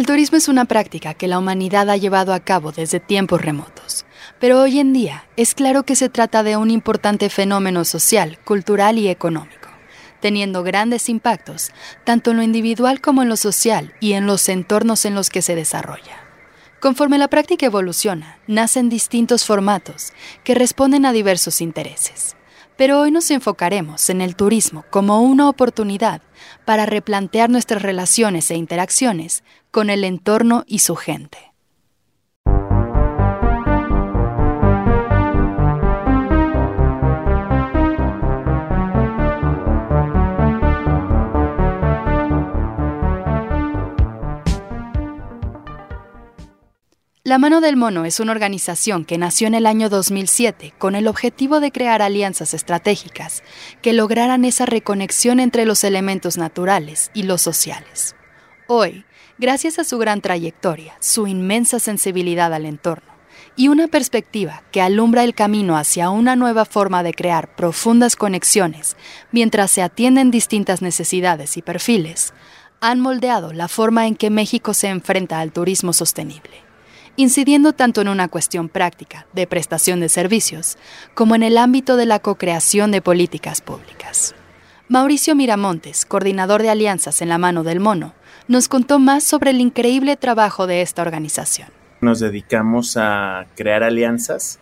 El turismo es una práctica que la humanidad ha llevado a cabo desde tiempos remotos, pero hoy en día es claro que se trata de un importante fenómeno social, cultural y económico, teniendo grandes impactos tanto en lo individual como en lo social y en los entornos en los que se desarrolla. Conforme la práctica evoluciona, nacen distintos formatos que responden a diversos intereses. Pero hoy nos enfocaremos en el turismo como una oportunidad para replantear nuestras relaciones e interacciones con el entorno y su gente. La Mano del Mono es una organización que nació en el año 2007 con el objetivo de crear alianzas estratégicas que lograran esa reconexión entre los elementos naturales y los sociales. Hoy, gracias a su gran trayectoria, su inmensa sensibilidad al entorno y una perspectiva que alumbra el camino hacia una nueva forma de crear profundas conexiones mientras se atienden distintas necesidades y perfiles, han moldeado la forma en que México se enfrenta al turismo sostenible incidiendo tanto en una cuestión práctica de prestación de servicios como en el ámbito de la co-creación de políticas públicas. Mauricio Miramontes, coordinador de alianzas en la mano del mono, nos contó más sobre el increíble trabajo de esta organización. Nos dedicamos a crear alianzas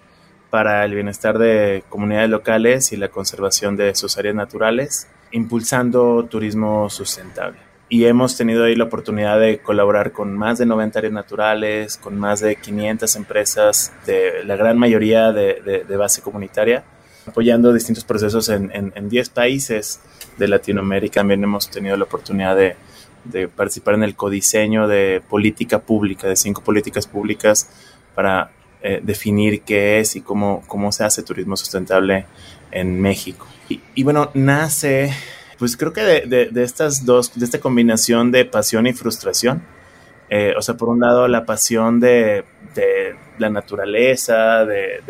para el bienestar de comunidades locales y la conservación de sus áreas naturales, impulsando turismo sustentable y hemos tenido ahí la oportunidad de colaborar con más de 90 áreas naturales, con más de 500 empresas, de la gran mayoría de, de, base comunitaria, apoyando distintos procesos en, en, 10 países de Latinoamérica. También hemos tenido la oportunidad de, de, participar en el codiseño de política pública, de cinco políticas públicas para eh, definir qué es y cómo, cómo se hace turismo sustentable en México. Y, y bueno, nace pues creo que de, de, estas dos, de esta combinación de pasión y frustración, eh, o sea, por un lado la pasión de, de la naturaleza, de,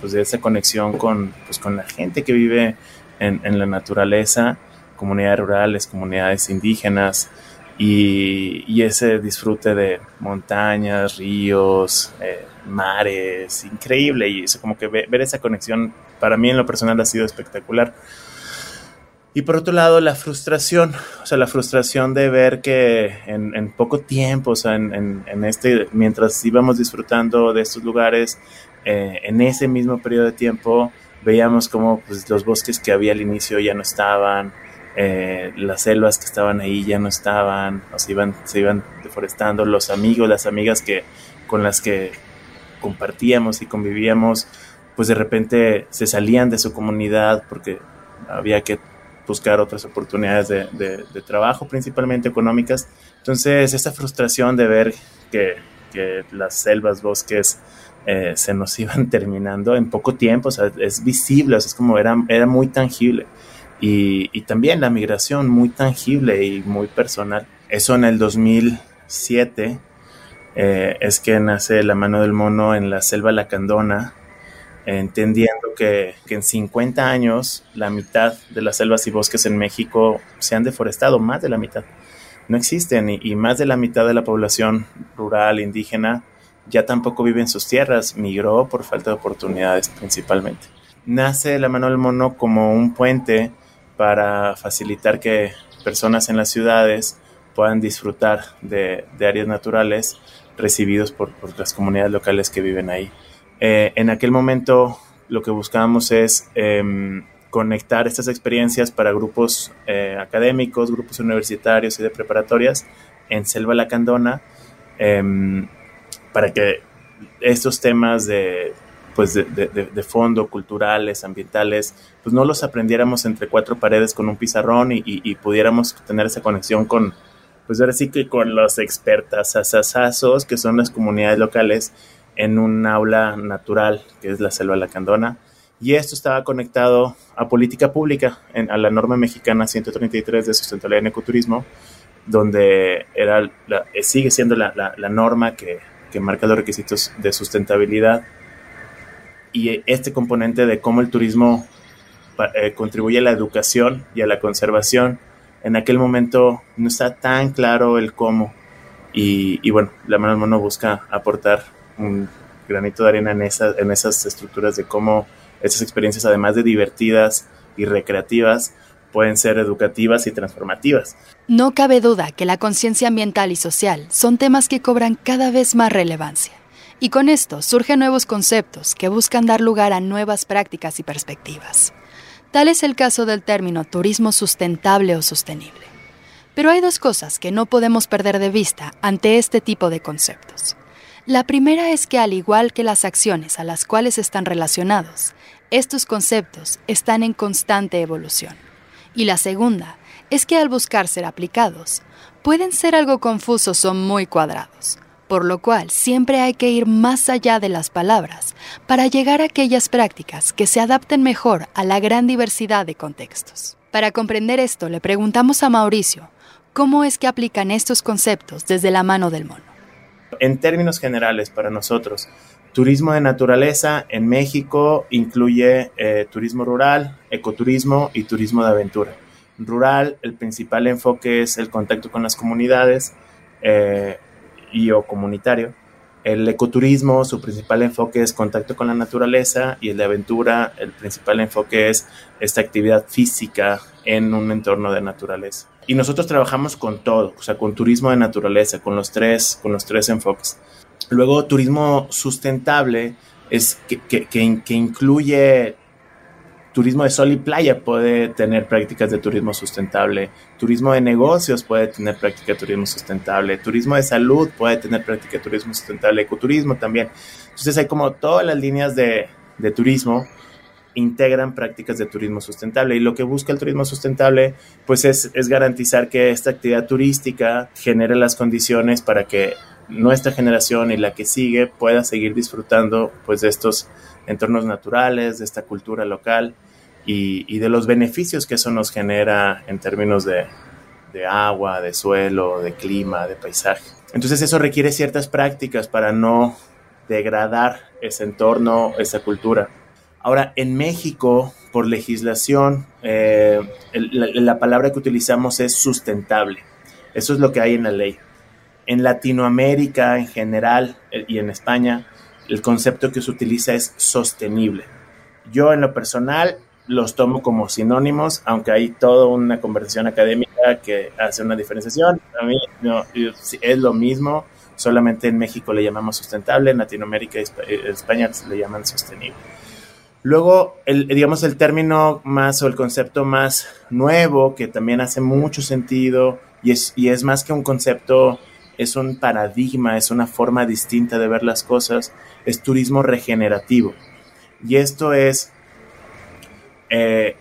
pues de, esa conexión con, pues con la gente que vive en, en, la naturaleza, comunidades rurales, comunidades indígenas, y, ese disfrute de montañas, ríos, eh, mares, increíble, y eso como que ver esa conexión para mí en lo personal ha sido espectacular. Y por otro lado, la frustración, o sea, la frustración de ver que en, poco tiempo, o sea, en, en, este, mientras íbamos disfrutando de estos lugares, eh, en ese mismo periodo de tiempo, veíamos como pues, los bosques que había al inicio ya no estaban, eh, las selvas que estaban ahí ya no estaban, o se iban, se iban deforestando, los amigos, las amigas que, con las que compartíamos y convivíamos, pues de repente se salían de su comunidad porque había que buscar otras oportunidades de, trabajo, principalmente económicas. Entonces, esa frustración de ver que, las selvas, bosques eh, se nos iban terminando en poco tiempo, es visible, es como era, era muy tangible. Y, también la migración muy tangible y muy personal. Eso en el 2007 eh, es que nace la mano del mono en la selva lacandona, entendiendo que, en 50 años la mitad de las selvas y bosques en México se han deforestado, más de la mitad. No existen y, más de la mitad de la población rural, indígena, ya tampoco vive en sus tierras, migró por falta de oportunidades principalmente. Nace la mano del mono como un puente para facilitar que personas en las ciudades puedan disfrutar de, áreas naturales recibidos por las comunidades locales que viven ahí. Eh, en aquel momento lo que buscábamos es em, conectar estas experiencias para grupos eh, académicos, grupos universitarios y de preparatorias en Selva Lacandona, em, para que estos temas de, pues de, fondo, culturales, ambientales, pues no los aprendiéramos entre cuatro paredes con un pizarrón y, pudiéramos tener esa conexión con, pues ahora sí que con los expertas que son las comunidades locales, en un aula natural, que es la selva lacandona, y esto estaba conectado a política pública, a la norma mexicana 133 de sustentabilidad en ecoturismo, donde era eh, sigue siendo la, norma que, marca los requisitos de sustentabilidad y este componente de cómo el turismo eh, contribuye a la educación y a la conservación, en aquel momento no está tan claro el cómo Y, bueno, la mano mono busca aportar un granito de arena en, en esas estructuras de cómo esas experiencias, además de divertidas y recreativas, pueden ser educativas y transformativas. No cabe duda que la conciencia ambiental y social son temas que cobran cada vez más relevancia. Y con esto surgen nuevos conceptos que buscan dar lugar a nuevas prácticas y perspectivas. Tal es el caso del término turismo sustentable o sostenible. Pero hay dos cosas que no podemos perder de vista ante este tipo de conceptos. La primera es que al igual que las acciones a las cuales están relacionados, estos conceptos están en constante evolución. Y la segunda es que al buscar ser aplicados, pueden ser algo confusos o muy cuadrados, por lo cual siempre hay que ir más allá de las palabras para llegar a aquellas prácticas que se adapten mejor a la gran diversidad de contextos. Para comprender esto, le preguntamos a Mauricio cómo es que aplican estos conceptos desde la mano del mono. En términos generales, para nosotros, turismo de naturaleza en México incluye eh, turismo rural, ecoturismo y turismo de aventura. Rural, el principal enfoque es el contacto con las comunidades eh, y o comunitario. El ecoturismo, su principal enfoque es contacto con la naturaleza y el de aventura, el principal enfoque es esta actividad física en un entorno de naturaleza. Y nosotros trabajamos con todo, o sea, con turismo de naturaleza, con los tres, con los tres enfoques. Luego, turismo sustentable es que, que, que, incluye turismo de sol y playa puede tener prácticas de turismo sustentable, turismo de negocios puede tener práctica de turismo sustentable, turismo de salud puede tener práctica de turismo sustentable, ecoturismo también. Entonces hay como todas las líneas de, de turismo integran prácticas de turismo sustentable. Y lo que busca el turismo sustentable pues es, es garantizar que esta actividad turística genere las condiciones para que nuestra generación y la que sigue pueda seguir disfrutando pues de estos entornos naturales, de esta cultura local y, de los beneficios que eso nos genera en términos de, agua, de suelo, de clima, de paisaje. Entonces eso requiere ciertas prácticas para no degradar ese entorno, esa cultura. Ahora, en México, por legislación, eh, la, palabra que utilizamos es sustentable. Eso es lo que hay en la ley. En Latinoamérica en general eh, y en España, el concepto que se utiliza es sostenible. Yo en lo personal los tomo como sinónimos, aunque hay toda una conversación académica que hace una diferenciación. A mí no, es lo mismo, solamente en México le llamamos sustentable, en Latinoamérica y España le llaman sostenible. Luego, el, digamos, el término más o el concepto más nuevo, que también hace mucho sentido y es más que un concepto es un paradigma, es una forma distinta de ver las cosas, es turismo regenerativo. Y esto es, eh,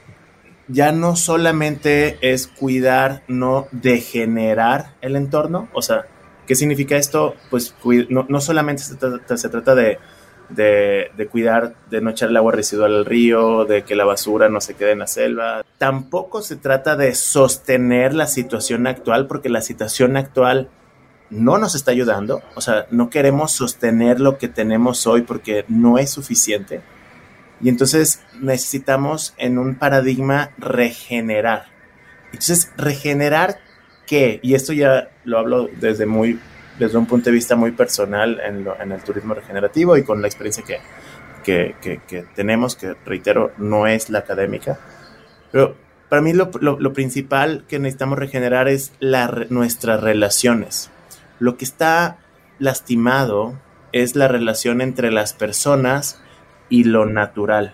ya no solamente es cuidar, no degenerar el entorno, o sea, ¿qué significa esto? Pues no, solamente se trata, de, de, cuidar, de no echar el agua residual al río, de que la basura no se quede en la selva. Tampoco se trata de sostener la situación actual, porque la situación actual no nos está ayudando, o sea, no queremos sostener lo que tenemos hoy porque no es suficiente. Y entonces necesitamos en un paradigma regenerar. Entonces, regenerar qué? Y esto ya lo hablo desde muy desde un punto de vista muy personal en, el turismo regenerativo y con la experiencia que, que, tenemos, que reitero, no es la académica. Pero para mí lo, principal que necesitamos regenerar es nuestras relaciones. Lo que está lastimado es la relación entre las personas y lo natural.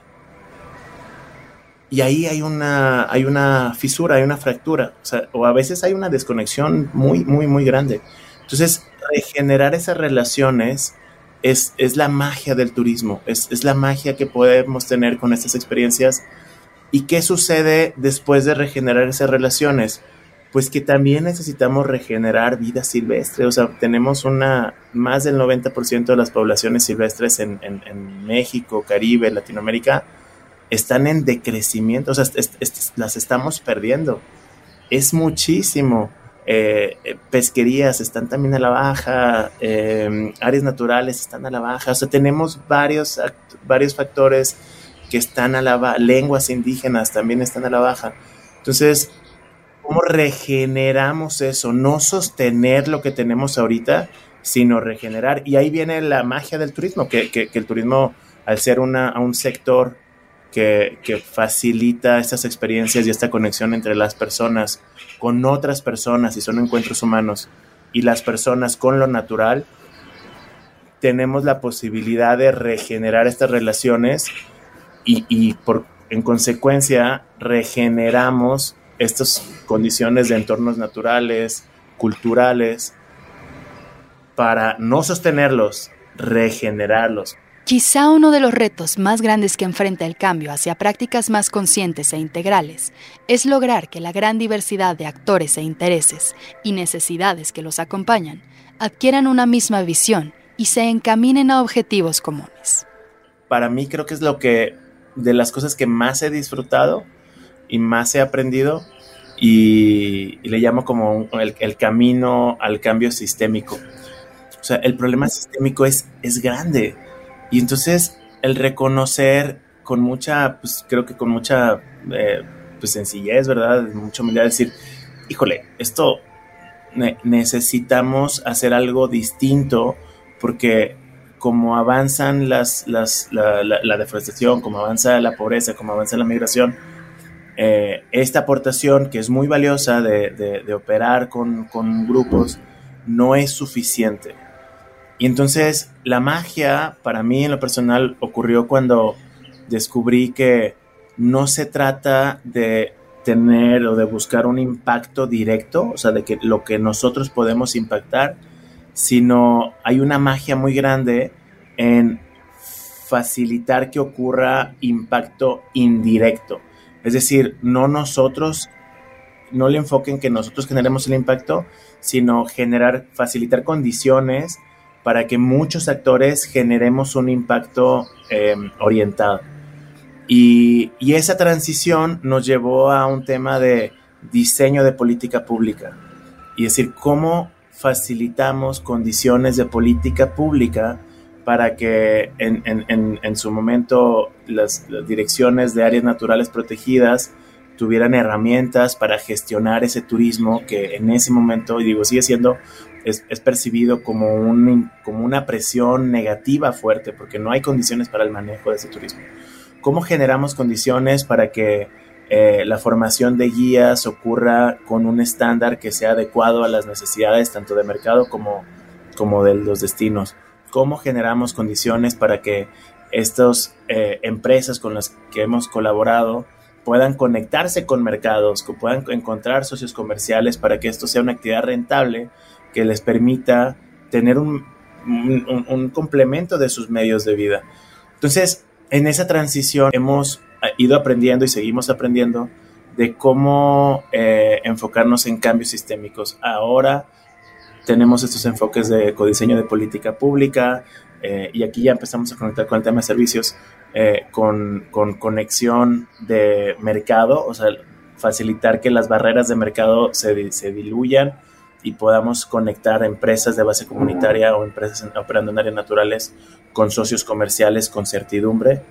Y ahí hay una, hay una fisura, hay una fractura, o, a veces hay una desconexión muy, muy, muy grande. Entonces, regenerar esas relaciones es, es la magia del turismo, es, es, la magia que podemos tener con estas experiencias. ¿Y qué sucede después de regenerar esas relaciones? Pues que también necesitamos regenerar vida silvestre. O sea, tenemos una, más del 90% de las poblaciones silvestres en, México, Caribe, Latinoamérica, están en decrecimiento, o sea, las estamos perdiendo. Es muchísimo. Eh, eh, pesquerías están también a la baja, eh, áreas naturales están a la baja, o sea, tenemos varios, varios factores que están a la baja, lenguas indígenas también están a la baja. Entonces, cómo regeneramos eso, no sostener lo que tenemos ahorita, sino regenerar. Y ahí viene la magia del turismo, que, el turismo, al ser un sector que, que, facilita estas experiencias y esta conexión entre las personas con otras personas, y son encuentros humanos, y las personas con lo natural, tenemos la posibilidad de regenerar estas relaciones y, y por, en consecuencia regeneramos estas condiciones de entornos naturales, culturales, para no sostenerlos, regenerarlos. Quizá uno de los retos más grandes que enfrenta el cambio hacia prácticas más conscientes e integrales es lograr que la gran diversidad de actores e intereses y necesidades que los acompañan adquieran una misma visión y se encaminen a objetivos comunes. Para mí creo que es lo que de las cosas que más he disfrutado y más he aprendido y, le llamo como el, camino al cambio sistémico. O sea, el problema sistémico es, es grande y entonces el reconocer con mucha, pues creo que con mucha eh, pues sencillez, ¿verdad? Mucha humildad decir, híjole, esto necesitamos hacer algo distinto porque como avanzan las, las la, deforestación, como avanza la pobreza, como avanza la migración, eh, esta aportación que es muy valiosa de, de, operar con, con, grupos no es suficiente. Y entonces la magia para mí en lo personal ocurrió cuando descubrí que no se trata de tener o de buscar un impacto directo, o sea, de que lo que nosotros podemos impactar, sino hay una magia muy grande en facilitar que ocurra impacto indirecto. Es decir, no nosotros, no le enfoquen que nosotros generemos el impacto, sino generar, facilitar condiciones para que muchos actores generemos un impacto em, orientado. Y, y, esa transición nos llevó a un tema de diseño de política pública. Y decir, cómo facilitamos condiciones de política pública para que en, su momento las, direcciones de áreas naturales protegidas tuvieran herramientas para gestionar ese turismo que en ese momento, y digo, sigue siendo, es, percibido como, un, como una presión negativa fuerte, porque no hay condiciones para el manejo de ese turismo. ¿Cómo generamos condiciones para que eh, la formación de guías ocurra con un estándar que sea adecuado a las necesidades tanto de mercado como, como de los destinos? Cómo generamos condiciones para que estas eh, empresas con las que hemos colaborado puedan conectarse con mercados, que puedan encontrar socios comerciales para que esto sea una actividad rentable que les permita tener un, complemento de sus medios de vida. Entonces, en esa transición hemos eh, ido aprendiendo y seguimos aprendiendo de cómo eh, enfocarnos en cambios sistémicos. Ahora tenemos estos enfoques de codiseño de política pública eh, y aquí ya empezamos a conectar con el tema de servicios, eh, con, conexión de mercado, o sea, facilitar que las barreras de mercado se, se diluyan y podamos conectar empresas de base comunitaria o empresas operando en áreas naturales con socios comerciales con certidumbre.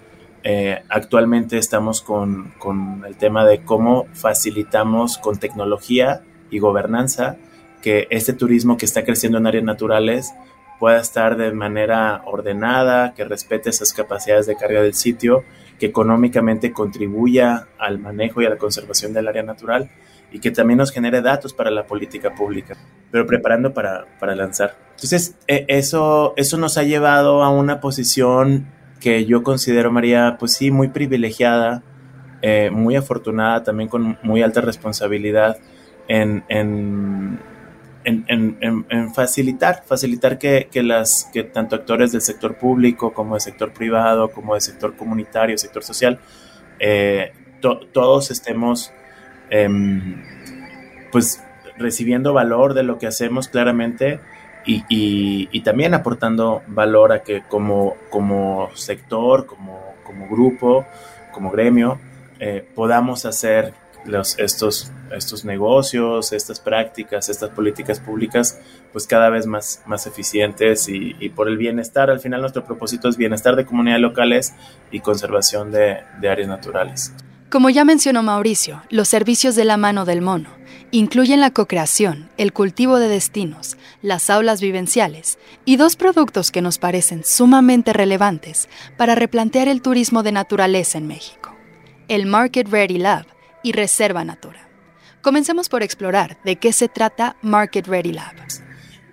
Eh, actualmente estamos con, con el tema de cómo facilitamos con tecnología y gobernanza que este turismo que está creciendo en áreas naturales pueda estar de manera ordenada, que respete esas capacidades de carga del sitio, que económicamente contribuya al manejo y a la conservación del área natural y que también nos genere datos para la política pública, pero preparando para, para lanzar. Entonces, e, eso, eso nos ha llevado a una posición que yo considero, María, pues sí, muy privilegiada, eh, muy afortunada, también con muy alta responsabilidad en, en en, facilitar, facilitar que, las, que tanto actores del sector público como del sector privado, como del sector comunitario, sector social, eh, todos estemos em, pues recibiendo valor de lo que hacemos claramente y, también aportando valor a que como, como sector, como, como grupo, como gremio, eh, podamos hacer estos, estos negocios, estas prácticas, estas políticas públicas, pues cada vez más, más eficientes y, por el bienestar. Al final nuestro propósito es bienestar de comunidades locales y conservación de, de áreas naturales. Como ya mencionó Mauricio, los servicios de la mano del mono incluyen la co-creación, el cultivo de destinos, las aulas vivenciales y dos productos que nos parecen sumamente relevantes para replantear el turismo de naturaleza en México, el Market Ready Lab y Reserva Natura. Comencemos por explorar de qué se trata Market Ready Lab.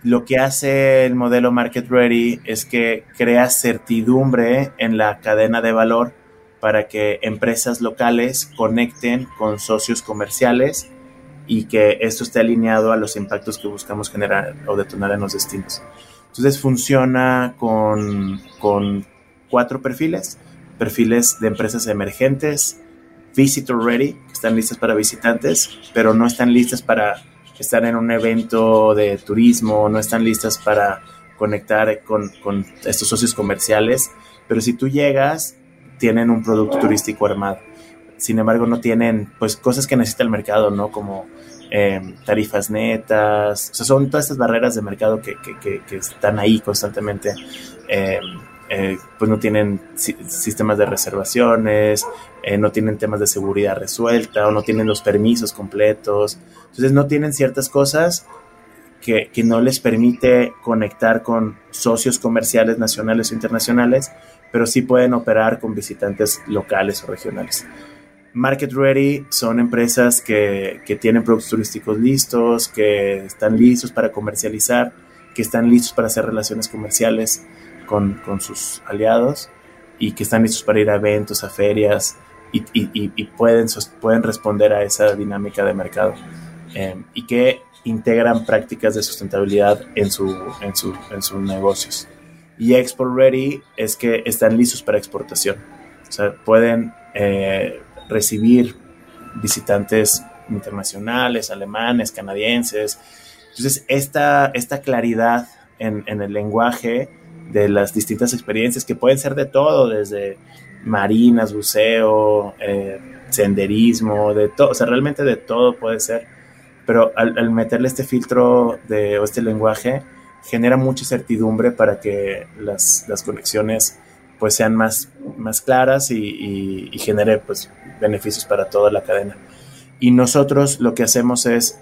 Lo que hace el modelo Market Ready es que crea certidumbre en la cadena de valor para que empresas locales conecten con socios comerciales y que esto esté alineado a los impactos que buscamos generar o detonar en los destinos. Entonces funciona con, con cuatro perfiles, perfiles de empresas emergentes, visitor ready, que están listas para visitantes, pero no están listas para estar en un evento de turismo, no están listas para conectar con, con estos socios comerciales, pero si tú llegas tienen un producto turístico armado. Sin embargo, no tienen pues cosas que necesita el mercado, ¿no? Como em, tarifas netas, o sea, son todas estas barreras de mercado que, que, que, están ahí constantemente. Em, eh, pues no tienen sistemas de reservaciones, eh, no tienen temas de seguridad resuelta o no tienen los permisos completos. Entonces no tienen ciertas cosas que, que, no les permite conectar con socios comerciales nacionales o internacionales pero sí pueden operar con visitantes locales o regionales. Market Ready son empresas que, que, tienen productos turísticos listos, que están listos para comercializar, que están listos para hacer relaciones comerciales con, con sus aliados y que están listos para ir a eventos, a ferias y, y, y pueden, pueden responder a esa dinámica de mercado eh, y que integran prácticas de sustentabilidad en, su, en, su, en sus negocios y export ready es que están listos para exportación. O sea, pueden eh, recibir visitantes internacionales, alemanes, canadienses. Entonces, esta, esta claridad en, en, el lenguaje de las distintas experiencias, que pueden ser de todo, desde marinas, buceo, eh, senderismo, de todo, o sea, realmente de todo puede ser, pero al, meterle este filtro de, o este lenguaje, genera mucha certidumbre para que las, las conexiones pues sean más, más claras y, y, genere pues beneficios para toda la cadena. Y nosotros lo que hacemos es,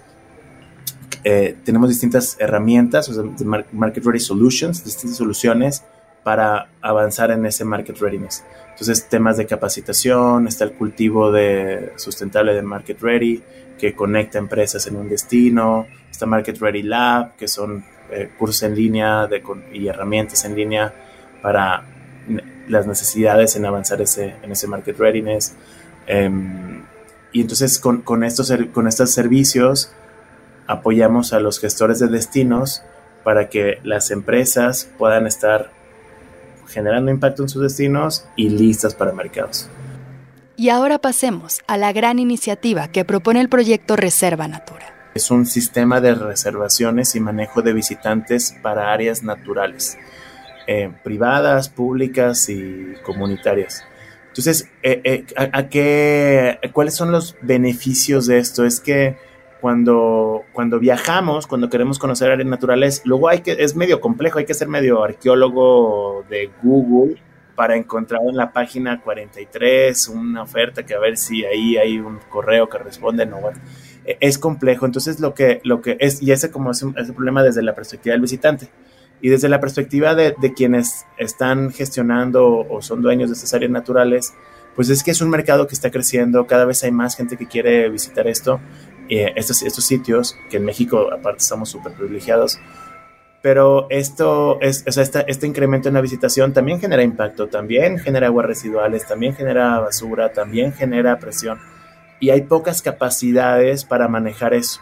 eh, tenemos distintas herramientas, o sea, Market Ready Solutions, distintas soluciones para avanzar en ese Market Readiness. Entonces, temas de capacitación, está el cultivo de sustentable de Market Ready, que conecta empresas en un destino, está Market Ready Lab, que son eh, cursos en línea de, y herramientas en línea para las necesidades en avanzar ese, en ese market readiness. Em, y entonces con, con, estos, con estos servicios apoyamos a los gestores de destinos para que las empresas puedan estar generando impacto en sus destinos y listas para mercados. Y ahora pasemos a la gran iniciativa que propone el proyecto Reserva Natura. Es un sistema de reservaciones y manejo de visitantes para áreas naturales, eh, privadas, públicas y comunitarias. Entonces, eh, eh, ¿a, qué, ¿cuáles son los beneficios de esto? Es que cuando, cuando viajamos, cuando queremos conocer áreas naturales, luego hay que, es medio complejo, hay que ser medio arqueólogo de Google para encontrar en la página 43 una oferta que a ver si ahí hay un correo que responde, no, bueno e-, es complejo. Entonces, lo que, lo que es, y ese como es un, problema desde la perspectiva del visitante. Y desde la perspectiva de, quienes están gestionando o son dueños de estas áreas naturales, pues es que es un mercado que está creciendo, cada vez hay más gente que quiere visitar esto, eh, estos, estos sitios, que en México aparte estamos súper privilegiados, pero esto es, o sea, este incremento en la visitación también genera impacto, también genera aguas residuales, también genera basura, también genera presión y hay pocas capacidades para manejar eso.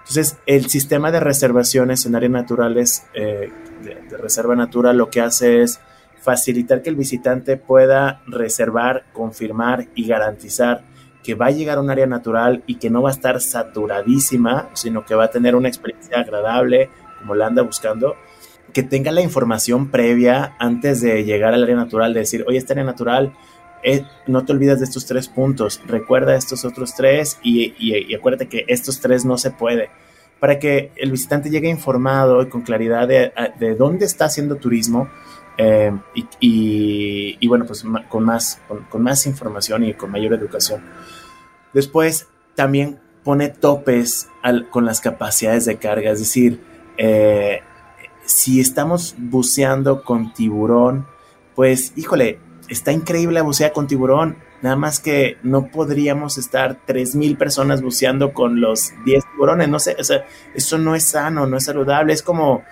Entonces, el sistema de reservaciones en áreas naturales eh, de, reserva natural lo que hace es facilitar que el visitante pueda reservar, confirmar y garantizar que va a llegar a un área natural y que no va a estar saturadísima, sino que va a tener una experiencia agradable, como la anda buscando, que tenga la información previa antes de llegar al área natural, de decir, oye, esta área natural eh, no te olvides de estos tres puntos, recuerda estos otros tres y, acuérdate que estos tres no se puede, para que el visitante llegue informado y con claridad de, dónde está haciendo turismo eh, y, bueno, pues con más, con, más información y con mayor educación. Después también pone topes con las capacidades de carga, es decir, eh, si estamos buceando con tiburón, pues híjole, está increíble bucear con tiburón, nada más que no podríamos estar 3.000 personas buceando con los 10 tiburones, no sé, o sea, eso no es sano, no es saludable, es como,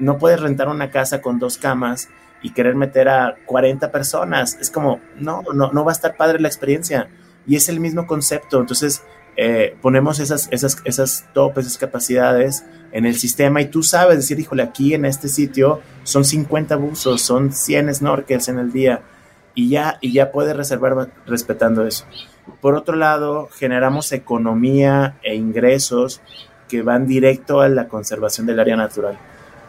no puedes rentar una casa con dos camas y querer meter a 40 personas, es como, no, no, no va a estar padre la experiencia. Y es el mismo concepto, entonces eh, ponemos esas, esas, esas topes, esas capacidades en el sistema y tú sabes decir, híjole, aquí en este sitio son 50 buzos, son 100 snorkels en el día y ya, y ya puedes reservar respetando eso. Por otro lado, generamos economía e ingresos que van directo a la conservación del área natural.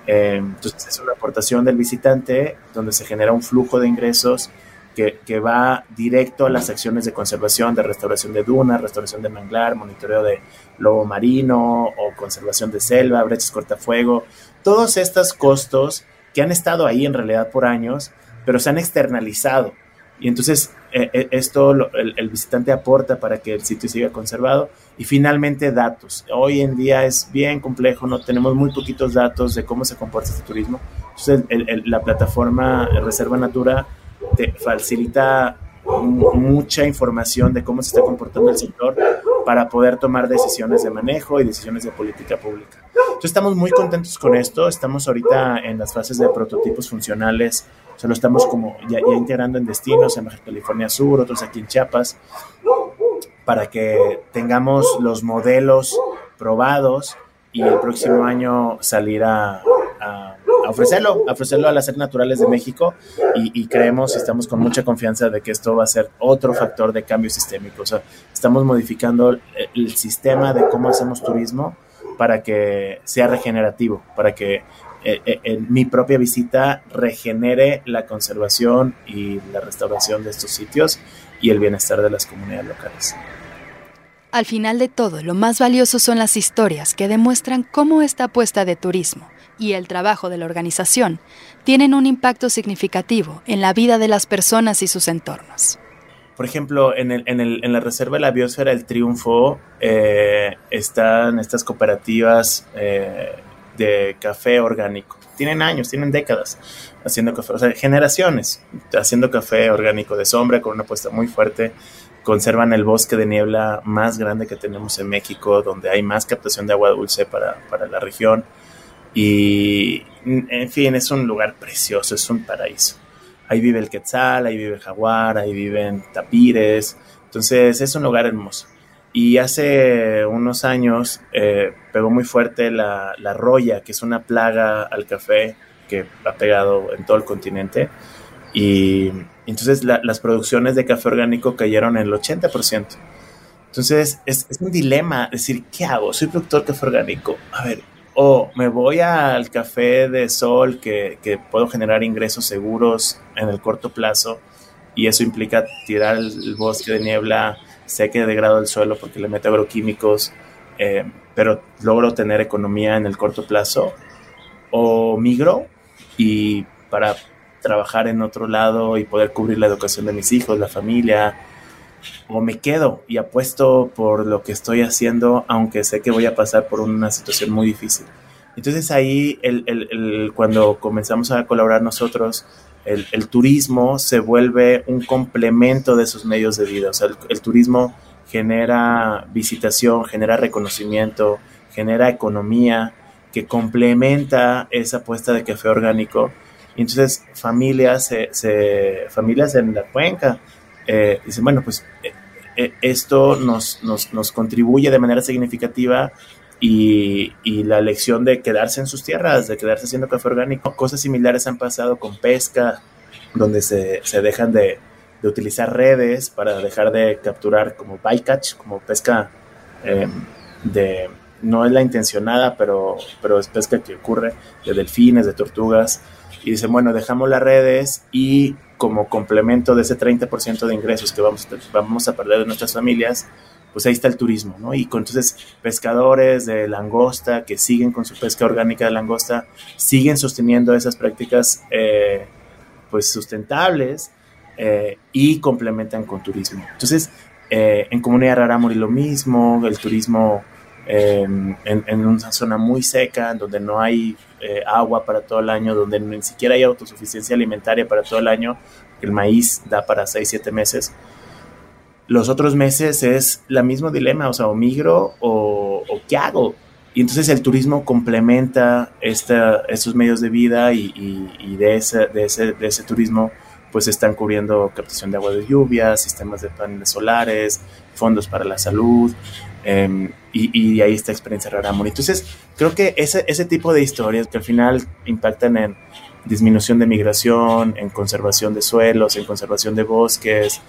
Eh, entonces es una aportación del visitante donde se genera un flujo de ingresos que, va directo a las acciones de conservación, de restauración de dunas, restauración de manglar, monitoreo de lobo marino o conservación de selva, brechas cortafuego, todos estos costos que han estado ahí en realidad por años, pero se han externalizado. Y entonces eh, eh, esto el, el, visitante aporta para que el sitio siga conservado. Y finalmente datos. Hoy en día es bien complejo, no tenemos muy poquitos datos de cómo se comporta este turismo. Entonces la plataforma Reserva Natura te facilita mucha información de cómo se está comportando el sector para poder tomar decisiones de manejo y decisiones de política pública. Entonces estamos muy contentos con esto, estamos ahorita en las fases de prototipos funcionales, o sea, lo estamos como ya, integrando en destinos en Baja California Sur, otros aquí en Chiapas, para que tengamos los modelos probados y el próximo año salir a, a ofrecerlo, ofrecerlo a las seres naturales de México y, creemos y estamos con mucha confianza de que esto va a ser otro factor de cambio sistémico. O sea, estamos modificando el, sistema de cómo hacemos turismo para que sea regenerativo, para que eh, eh, en mi propia visita regenere la conservación y la restauración de estos sitios y el bienestar de las comunidades locales. Al final de todo, lo más valioso son las historias que demuestran cómo esta apuesta de turismo y el trabajo de la organización tienen un impacto significativo en la vida de las personas y sus entornos. Por ejemplo, en, el, en, el, en la Reserva de la Biosfera El Triunfo eh, están estas cooperativas eh, de café orgánico. Tienen años, tienen décadas haciendo café, o sea, generaciones haciendo café orgánico de sombra con una apuesta muy fuerte. Conservan el bosque de niebla más grande que tenemos en México, donde hay más captación de agua dulce para, para la región y, en fin, es un lugar precioso, es un paraíso. Ahí vive el quetzal, ahí vive el jaguar, ahí viven tapires. Entonces es un lugar hermoso. Y hace unos años eh, pegó muy fuerte la, la, roya, que es una plaga al café que ha pegado en todo el continente. Y entonces las producciones de café orgánico cayeron en el 80%. Entonces es, es un dilema decir, ¿qué hago? Soy productor de café orgánico. A ver, o me voy al café de sol que, puedo generar ingresos seguros en el corto plazo y eso implica tirar el, bosque de niebla, sé que degrado el suelo porque le meto agroquímicos, eh, pero logro tener economía en el corto plazo o migro y para trabajar en otro lado y poder cubrir la educación de mis hijos, la familia, o me quedo y apuesto por lo que estoy haciendo, aunque sé que voy a pasar por una situación muy difícil. Entonces ahí, el, cuando comenzamos a colaborar nosotros, el, turismo se vuelve un complemento de esos medios de vida. O sea, el, turismo genera visitación, genera reconocimiento, genera economía que complementa esa apuesta de café orgánico. Y entonces familias, se, familias en la cuenca eh, dicen, bueno, pues eh, eh, esto nos, nos, contribuye de manera significativa y, la elección de quedarse en sus tierras, de quedarse haciendo café orgánico. Cosas similares han pasado con pesca, donde se, dejan de, utilizar redes para dejar de capturar como bycatch, como pesca de no es la intencionada, pero, pero es pesca que ocurre de delfines, de tortugas. Y dicen, bueno, dejamos las redes y como complemento de ese 30% de ingresos que vamos, vamos a perder de nuestras familias, pues ahí está el turismo, ¿no? Y con, entonces pescadores de langosta que siguen con su pesca orgánica de langosta, siguen sosteniendo esas prácticas eh, pues sustentables eh, y complementan con turismo. Entonces, Eh, en Comunidad Rarámuri lo mismo, el turismo em, en, una zona muy seca, donde no hay eh, agua para todo el año, donde ni siquiera hay autosuficiencia alimentaria para todo el año, el maíz da para 6, 7 meses. Los otros meses es el mismo dilema, o sea, o migro o, qué hago. Y entonces el turismo complementa estos medios de vida y, de, ese, de, ese, de ese turismo pues están cubriendo captación de agua de lluvia, sistemas de paneles solares, fondos para la salud, em, y, y, ahí está experiencia Raramuri. Entonces, creo que ese, ese tipo de historias que al final impactan en disminución de migración, en conservación de suelos, en conservación de bosques,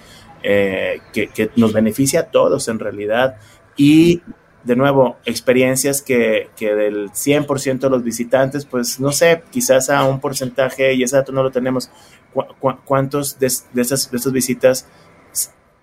eh, que, que, nos beneficia a todos en realidad, y de nuevo, experiencias que, que del 100% de los visitantes, pues no sé, quizás a un porcentaje, y ese dato no lo tenemos, cuántos de, esas, de esas visitas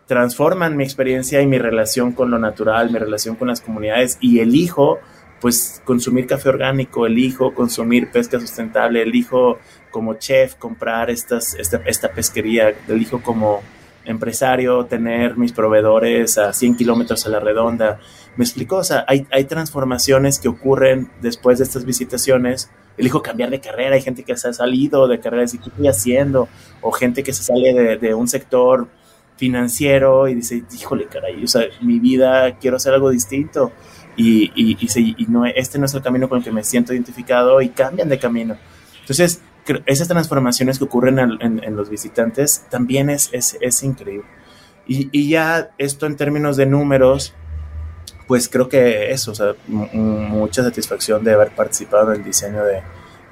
transforman mi experiencia y mi relación con lo natural, mi relación con las comunidades y elijo pues consumir café orgánico, elijo consumir pesca sustentable, elijo como chef comprar estas, esta, esta pesquería, elijo como empresario tener mis proveedores a 100 kilómetros a la redonda. Me explico, o sea, hay, hay transformaciones que ocurren después de estas visitaciones elijo cambiar de carrera, hay gente que se ha salido de carrera y ¿qué estoy haciendo? O gente que se sale de, de un sector financiero y dice, híjole, caray, o sea, mi vida quiero hacer algo distinto y, y, y, no, este no es el camino con el que me siento identificado y cambian de camino. Entonces, esas transformaciones que ocurren en, en, los visitantes también es, es, es increíble. Y, y, ya esto en términos de números, pues creo que eso, o sea, mucha satisfacción de haber participado en el diseño de,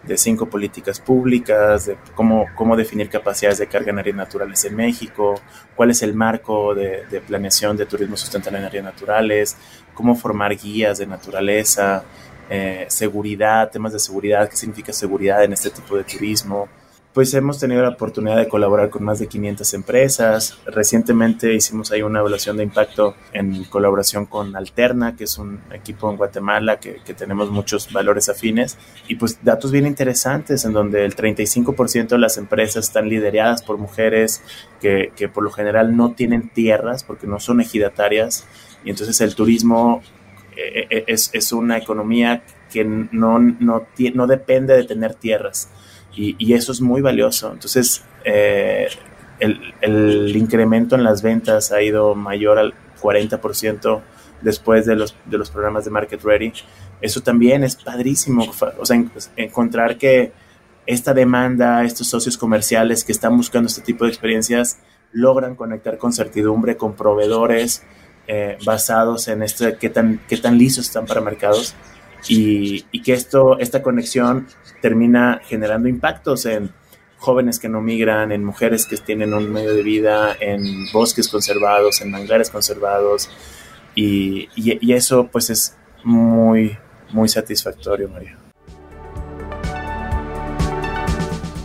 de cinco políticas públicas, de cómo, cómo definir capacidades de carga en áreas naturales en México, cuál es el marco de, de planeación de turismo sustentable en áreas naturales, cómo formar guías de naturaleza, eh, seguridad, temas de seguridad, qué significa seguridad en este tipo de turismo, pues hemos tenido la oportunidad de colaborar con más de 500 empresas. Recientemente hicimos ahí una evaluación de impacto en colaboración con Alterna, que es un equipo en Guatemala que, que tenemos muchos valores afines. Y pues datos bien interesantes en donde el 35% de las empresas están lideradas por mujeres que, que por lo general no tienen tierras porque no son ejidatarias. Y entonces el turismo es, es una economía que no, no, no depende de tener tierras y, eso es muy valioso. Entonces, eh, el, incremento en las ventas ha ido mayor al 40% después de los, de los programas de Market Ready. Eso también es padrísimo, o sea, encontrar que esta demanda, estos socios comerciales que están buscando este tipo de experiencias, logran conectar con certidumbre, con proveedores eh, basados en este, qué tan, qué tan lisos están para mercados y, que esto, esta conexión termina generando impactos en jóvenes que no migran, en mujeres que tienen un medio de vida, en bosques conservados, en manglares conservados y eso pues es muy, muy satisfactorio, María.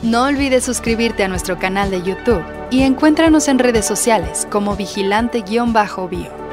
No olvides suscribirte a nuestro canal de YouTube y encuéntranos en redes sociales como vigilante-bio.